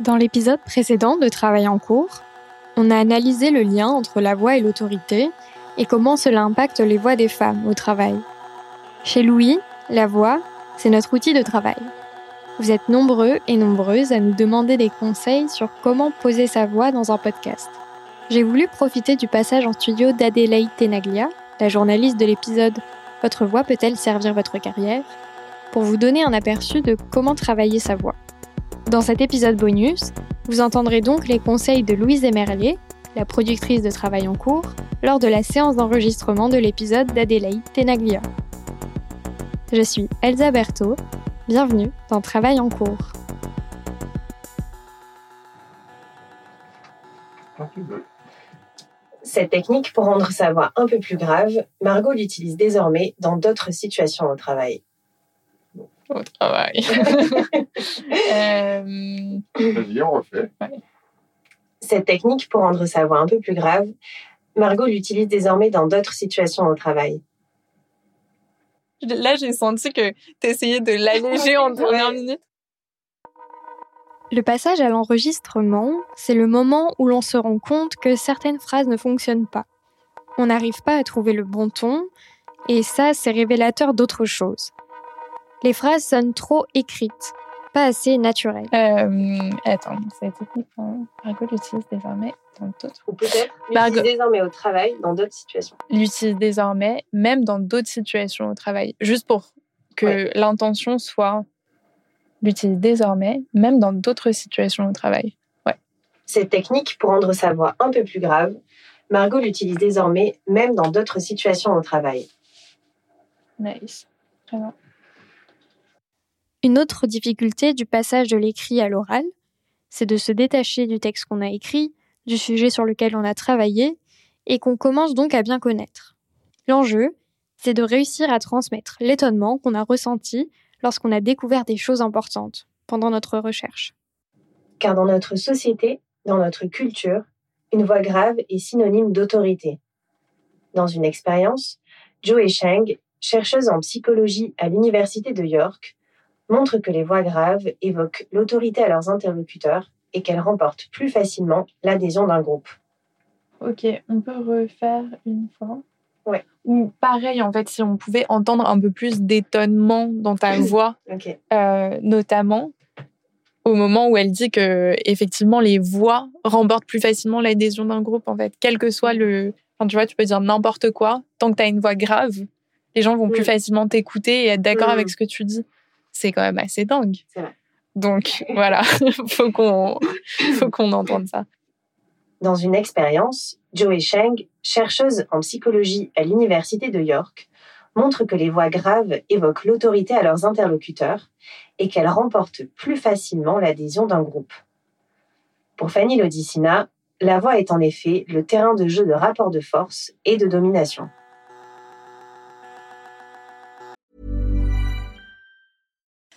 Dans l'épisode précédent de Travail en cours, on a analysé le lien entre la voix et l'autorité et comment cela impacte les voix des femmes au travail. Chez Louis, la voix, c'est notre outil de travail. Vous êtes nombreux et nombreuses à nous demander des conseils sur comment poser sa voix dans un podcast. J'ai voulu profiter du passage en studio d'Adélaïde Tenaglia, la journaliste de l'épisode Votre voix peut-elle servir votre carrière pour vous donner un aperçu de comment travailler sa voix. Dans cet épisode bonus, vous entendrez donc les conseils de Louise Emerlier, la productrice de Travail en cours, lors de la séance d'enregistrement de l'épisode d'Adélaïde Tenaglia. Je suis Elsa Berthaud, bienvenue dans Travail en cours. Cette technique pour rendre sa voix un peu plus grave, Margot l'utilise désormais dans d'autres situations au travail au travail. euh... Vas-y, on refait. Cette technique, pour rendre sa voix un peu plus grave, Margot l'utilise désormais dans d'autres situations au travail. Là, j'ai senti que tu essayais de l'alléger en dernière minute. Le passage à l'enregistrement, c'est le moment où l'on se rend compte que certaines phrases ne fonctionnent pas. On n'arrive pas à trouver le bon ton, et ça, c'est révélateur d'autre chose. Les phrases sonnent trop écrites, pas assez naturelles. Euh, attends, cette technique, Margot l'utilise désormais dans d'autres. Ou peut-être l'utilise désormais au travail dans d'autres situations. L'utilise désormais même dans d'autres situations au travail. Juste pour que l'intention soit l'utilise désormais même dans d'autres situations au travail. Ouais. Cette technique, pour rendre sa voix un peu plus grave, Margot l'utilise désormais même dans d'autres situations au travail. Nice. Vraiment. Une autre difficulté du passage de l'écrit à l'oral, c'est de se détacher du texte qu'on a écrit, du sujet sur lequel on a travaillé, et qu'on commence donc à bien connaître. L'enjeu, c'est de réussir à transmettre l'étonnement qu'on a ressenti lorsqu'on a découvert des choses importantes pendant notre recherche. Car dans notre société, dans notre culture, une voix grave est synonyme d'autorité. Dans une expérience, Joe Sheng, chercheuse en psychologie à l'Université de York, montre que les voix graves évoquent l'autorité à leurs interlocuteurs et qu'elles remportent plus facilement l'adhésion d'un groupe. Ok, on peut refaire une fois? Ouais. Ou pareil, en fait, si on pouvait entendre un peu plus d'étonnement dans ta voix, euh, notamment au moment où elle dit que effectivement les voix remportent plus facilement l'adhésion d'un groupe, en fait, quel que soit le. Enfin, tu vois, tu peux dire n'importe quoi, tant que tu as une voix grave, Les gens vont plus facilement t'écouter et être d'accord avec ce que tu dis. C'est quand même assez dingue. Donc voilà, faut qu'on faut qu'on entende ça. Dans une expérience, Joey Cheng, chercheuse en psychologie à l'université de York, montre que les voix graves évoquent l'autorité à leurs interlocuteurs et qu'elles remportent plus facilement l'adhésion d'un groupe. Pour Fanny Lodicina, la voix est en effet le terrain de jeu de rapport de force et de domination.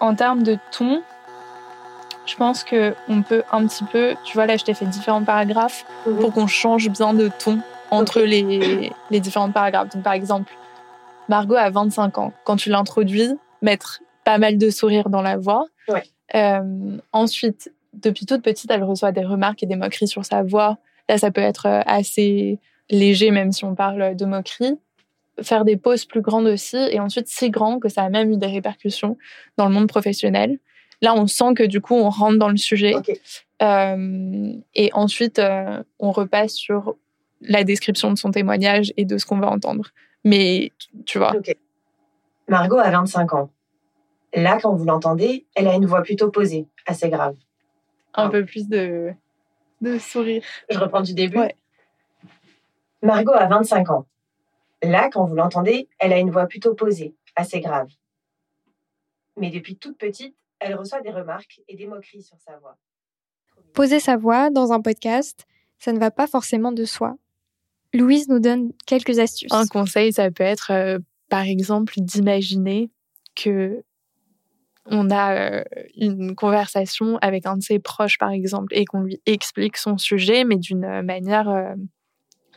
En termes de ton, je pense que on peut un petit peu, tu vois là je t'ai fait différents paragraphes mhm. pour qu'on change bien de ton entre les, les différents paragraphes. Donc par exemple, Margot a 25 ans. Quand tu l'introduis, mettre pas mal de sourires dans la voix. Euh, ensuite, depuis toute petite, elle reçoit des remarques et des moqueries sur sa voix. Là, ça peut être euh, assez léger, même si on parle de moquerie. Faire des pauses plus grandes aussi, et ensuite si grand que ça a même eu des répercussions dans le monde professionnel. Là, on sent que du coup, on rentre dans le sujet. Euh, et ensuite, euh, on repasse sur la description de son témoignage et de ce qu'on va entendre. Mais tu vois. Margot a 25 ans. Là, quand vous l'entendez, elle a une voix plutôt posée, assez grave un peu plus de, de sourire. Je reprends du début. Margot a 25 ans. Là, quand vous l'entendez, elle a une voix plutôt posée, assez grave. Mais depuis toute petite, elle reçoit des remarques et des moqueries sur sa voix. Poser sa voix dans un podcast, ça ne va pas forcément de soi. Louise nous donne quelques astuces. Un conseil, ça peut être, euh, par exemple, d'imaginer que on a euh, une conversation avec un de ses proches, par exemple, et qu'on lui explique son sujet, mais d'une manière euh,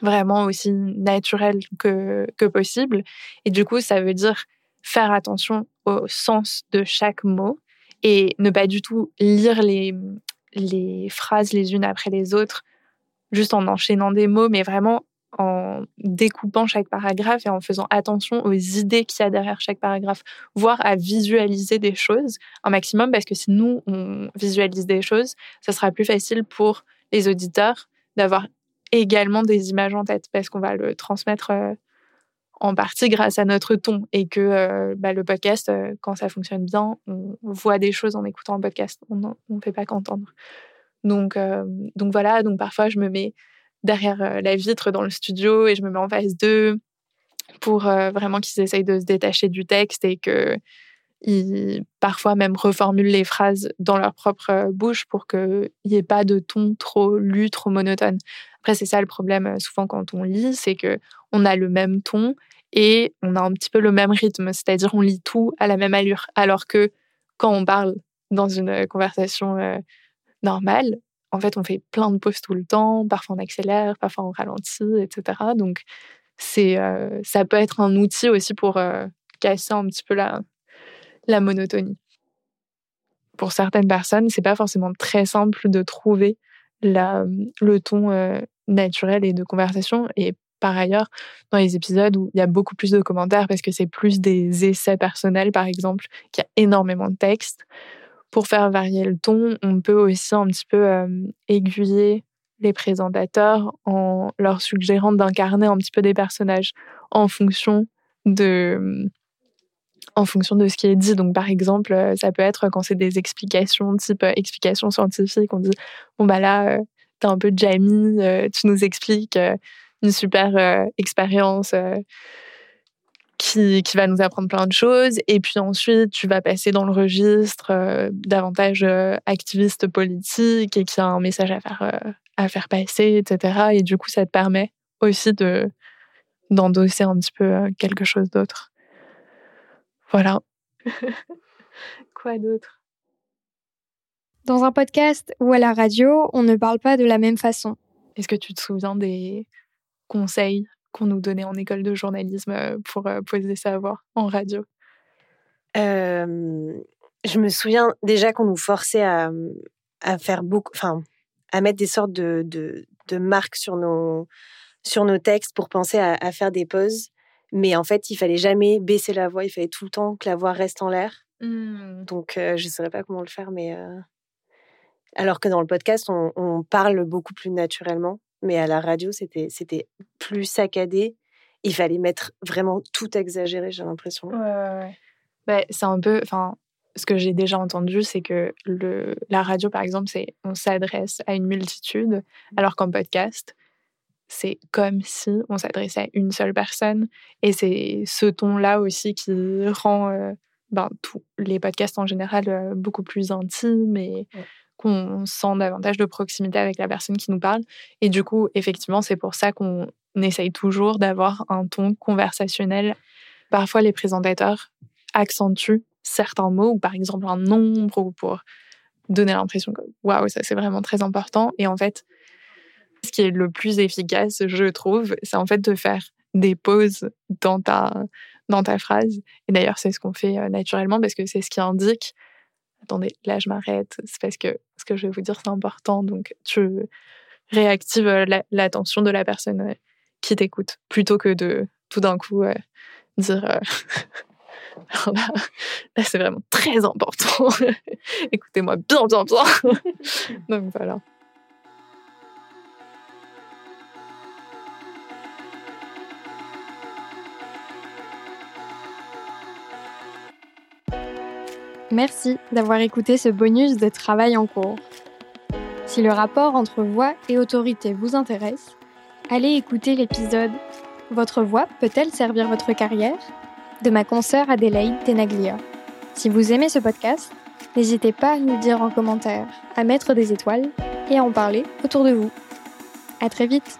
vraiment aussi naturelle que, que possible. Et du coup, ça veut dire faire attention au sens de chaque mot et ne pas du tout lire les, les phrases les unes après les autres, juste en enchaînant des mots, mais vraiment en découpant chaque paragraphe et en faisant attention aux idées qu'il y a derrière chaque paragraphe, voire à visualiser des choses un maximum, parce que si nous, on visualise des choses, ça sera plus facile pour les auditeurs d'avoir également des images en tête, parce qu'on va le transmettre euh, en partie grâce à notre ton, et que euh, bah, le podcast, euh, quand ça fonctionne bien, on voit des choses en écoutant un podcast, on ne fait pas qu'entendre. Donc, donc voilà, donc parfois je me mets derrière euh, la vitre dans le studio et je me mets en face d'eux pour euh, vraiment qu'ils essayent de se détacher du texte et que ils parfois même reformulent les phrases dans leur propre euh, bouche pour qu'il n'y ait pas de ton trop lu, trop monotone. Après, c'est ça le problème souvent quand on lit, c'est que on a le même ton et on a un petit peu le même rythme, c'est-à-dire on lit tout à la même allure. Alors que quand on parle dans une conversation normale, en fait, on fait plein de pauses tout le temps. Parfois, on accélère, parfois, on ralentit, etc. Donc, euh, ça peut être un outil aussi pour euh, casser un petit peu la, la monotonie. Pour certaines personnes, c'est pas forcément très simple de trouver la, le ton euh, naturel et de conversation. Et par ailleurs, dans les épisodes où il y a beaucoup plus de commentaires parce que c'est plus des essais personnels, par exemple, qu'il y a énormément de textes, pour faire varier le ton, on peut aussi un petit peu aiguiller les présentateurs en leur suggérant d'incarner un petit peu des personnages en fonction de en fonction de ce qui est dit. Donc, par exemple, ça peut être quand c'est des explications, type explications scientifiques, on dit Bon, bah là, t'es un peu Jamie, tu nous expliques une super expérience qui, qui va nous apprendre plein de choses. Et puis ensuite, tu vas passer dans le registre euh, davantage euh, activiste politique et qui a un message à faire, euh, à faire passer, etc. Et du coup, ça te permet aussi de d'endosser un petit peu quelque chose d'autre. Voilà. Quoi d'autre? Dans un podcast ou à la radio, on ne parle pas de la même façon. Est-ce que tu te souviens des conseils qu'on nous donnait en école de journalisme euh, pour euh, poser sa voix en radio Je me souviens déjà qu'on nous forçait à, à faire beaucoup, enfin, à mettre des sortes de, de, de, marques sur nos, sur nos textes pour penser à, à, faire des pauses. Mais en fait, il fallait jamais baisser la voix, il fallait tout le temps que la voix reste en l'air. Mmh. Donc, je ne saurais pas comment le faire, mais. Alors que dans le podcast, on, on parle beaucoup plus naturellement. Mais à la radio, c'était, c'était plus saccadé. Il fallait mettre vraiment tout exagéré, j'ai l'impression. Ouais, ouais, bah, c'est un peu. Enfin, ce que j'ai déjà entendu, c'est que le, la radio, par exemple, c'est on s'adresse à une multitude, alors qu'en podcast, c'est comme si on s'adressait à une seule personne. Et c'est ce ton-là aussi qui rend euh, ben, tous les podcasts en général euh, beaucoup plus intimes et qu'on sent davantage de proximité avec la personne qui nous parle. Et du coup, effectivement, c'est pour ça qu'on essaye toujours d'avoir un ton conversationnel. Parfois, les présentateurs accentuent certains mots, ou par exemple un nombre, ou pour donner l'impression que waouh, ça c'est vraiment très important. Et en fait, ce qui est le plus efficace, je trouve, c'est en fait de faire des pauses dans ta, dans ta phrase. Et d'ailleurs, c'est ce qu'on fait euh, naturellement parce que c'est ce qui indique attendez, là je m'arrête, c'est parce que ce que je vais vous dire c'est important, donc tu réactives euh, l'attention de la personne euh, qui t'écoute, plutôt que de tout d'un coup euh, dire là, là c'est vraiment très important, écoutez-moi bien, bien, bien. donc voilà. Merci d'avoir écouté ce bonus de travail en cours. Si le rapport entre voix et autorité vous intéresse, allez écouter l'épisode Votre voix peut-elle servir votre carrière de ma consoeur Adélaïde Tenaglia. Si vous aimez ce podcast, n'hésitez pas à nous dire en commentaire, à mettre des étoiles et à en parler autour de vous. À très vite!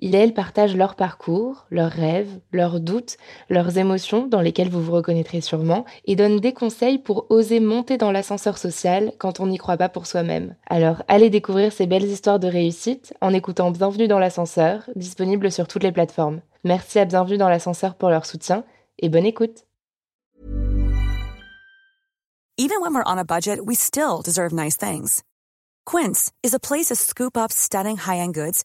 il et elle partagent leur parcours, leurs rêves, leurs doutes, leurs émotions dans lesquelles vous vous reconnaîtrez sûrement, et donnent des conseils pour oser monter dans l'ascenseur social quand on n'y croit pas pour soi-même. Alors allez découvrir ces belles histoires de réussite en écoutant Bienvenue dans l'ascenseur, disponible sur toutes les plateformes. Merci à Bienvenue dans l'ascenseur pour leur soutien et bonne écoute. Even when we're on a budget, we still deserve nice things. Quince is a place to scoop up stunning high-end goods